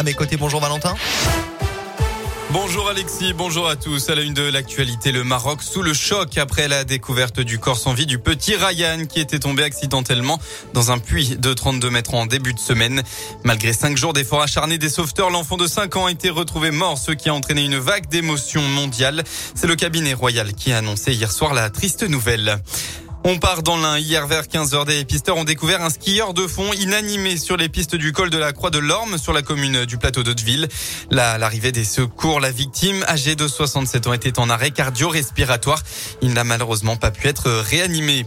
à mes côtés. Bonjour Valentin. Bonjour Alexis, bonjour à tous. À la une de l'actualité, le Maroc sous le choc après la découverte du corps sans vie du petit Ryan qui était tombé accidentellement dans un puits de 32 mètres en début de semaine. Malgré cinq jours d'efforts acharnés des sauveteurs, l'enfant de 5 ans a été retrouvé mort, ce qui a entraîné une vague d'émotions mondiales. C'est le cabinet royal qui a annoncé hier soir la triste nouvelle. On part dans l'un. Hier vers 15h, des pisteurs ont découvert un skieur de fond inanimé sur les pistes du col de la Croix de l'Orme sur la commune du plateau d'Hauteville. L'arrivée des secours, la victime, âgée de 67 ans, était en arrêt cardio-respiratoire. Il n'a malheureusement pas pu être réanimé.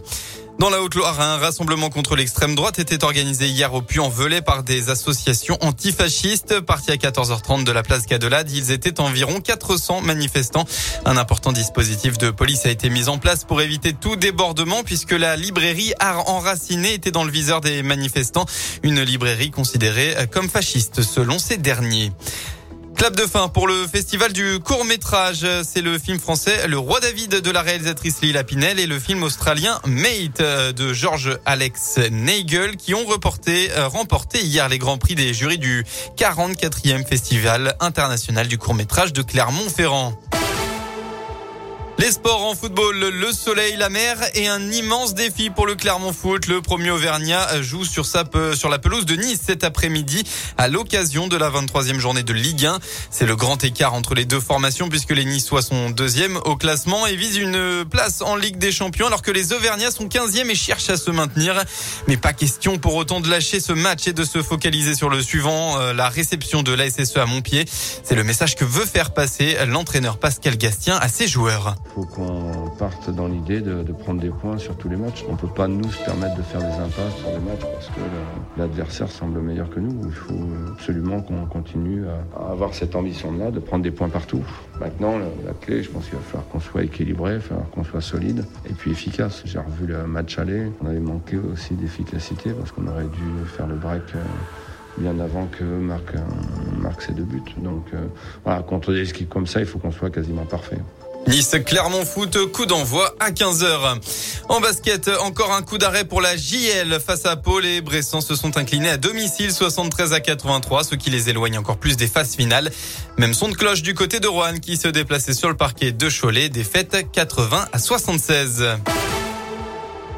Dans la Haute-Loire, un rassemblement contre l'extrême droite était organisé hier au Puy-en-Velay par des associations antifascistes. Partis à 14h30 de la place Cadelade, ils étaient environ 400 manifestants. Un important dispositif de police a été mis en place pour éviter tout débordement puisque la librairie Art Enraciné était dans le viseur des manifestants. Une librairie considérée comme fasciste selon ces derniers. Clap de fin pour le festival du court métrage. C'est le film français Le Roi David de la réalisatrice Lila Pinel et le film australien Mate de George Alex Nagel qui ont euh, remporté hier les grands prix des jurys du 44e festival international du court métrage de Clermont-Ferrand. Les sports en football, le soleil, la mer et un immense défi pour le Clermont Foot. Le premier Auvergnat joue sur, sa, la pelouse de Nice cet après-midi à l'occasion de la 23e journée de Ligue 1. C'est le grand écart entre les deux formations puisque les Niçois sont deuxième au classement et visent une place en Ligue des Champions alors que les Auvergnats sont 15e et cherchent à se maintenir. Mais pas question pour autant de lâcher ce match et de se focaliser sur le suivant, euh, la réception de la SSE à Montpied. C'est le message que veut faire passer l'entraîneur Pascal Gastien à ses joueurs. Faut qu'on parte dans l'idée de, prendre des points sur tous les matchs. On ne peut pas nous se permettre de faire des impasses sur les matchs parce que l'adversaire semble meilleur que nous. Il faut absolument qu'on continue à, avoir cette ambition-là de prendre des points partout. Maintenant, la, clé, je pense qu'il va falloir qu'on soit équilibré, il va falloir qu'on soit solide et puis efficace. J'ai revu le match aller. On avait manqué aussi d'efficacité parce qu'on aurait dû faire le break euh, bien avant que marque, marque ses deux buts. Donc euh, voilà, contre des équipes comme ça, il faut qu'on soit quasiment parfait. Nice Clermont Foot, coup d'envoi à 15h. En basket, encore un coup d'arrêt pour la JL face à Paul et Bressan se sont inclinés à domicile 73 à 83, ce qui les éloigne encore plus des phases finales. Même son de cloche du côté de Rouen qui se déplaçait sur le parquet de Cholet, défaite 80 à 76.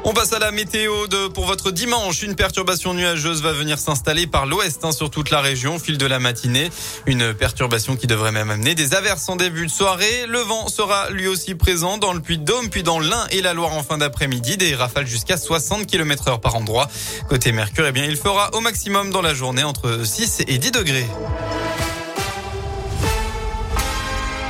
On passe à la météo de, pour votre dimanche. Une perturbation nuageuse va venir s'installer par l'ouest hein, sur toute la région au fil de la matinée. Une perturbation qui devrait même amener des averses en début de soirée. Le vent sera lui aussi présent dans le Puy-de-Dôme, puis dans l'Ain et la Loire en fin d'après-midi. Des rafales jusqu'à 60 km heure par endroit. Côté Mercure, eh bien, il fera au maximum dans la journée entre 6 et 10 degrés.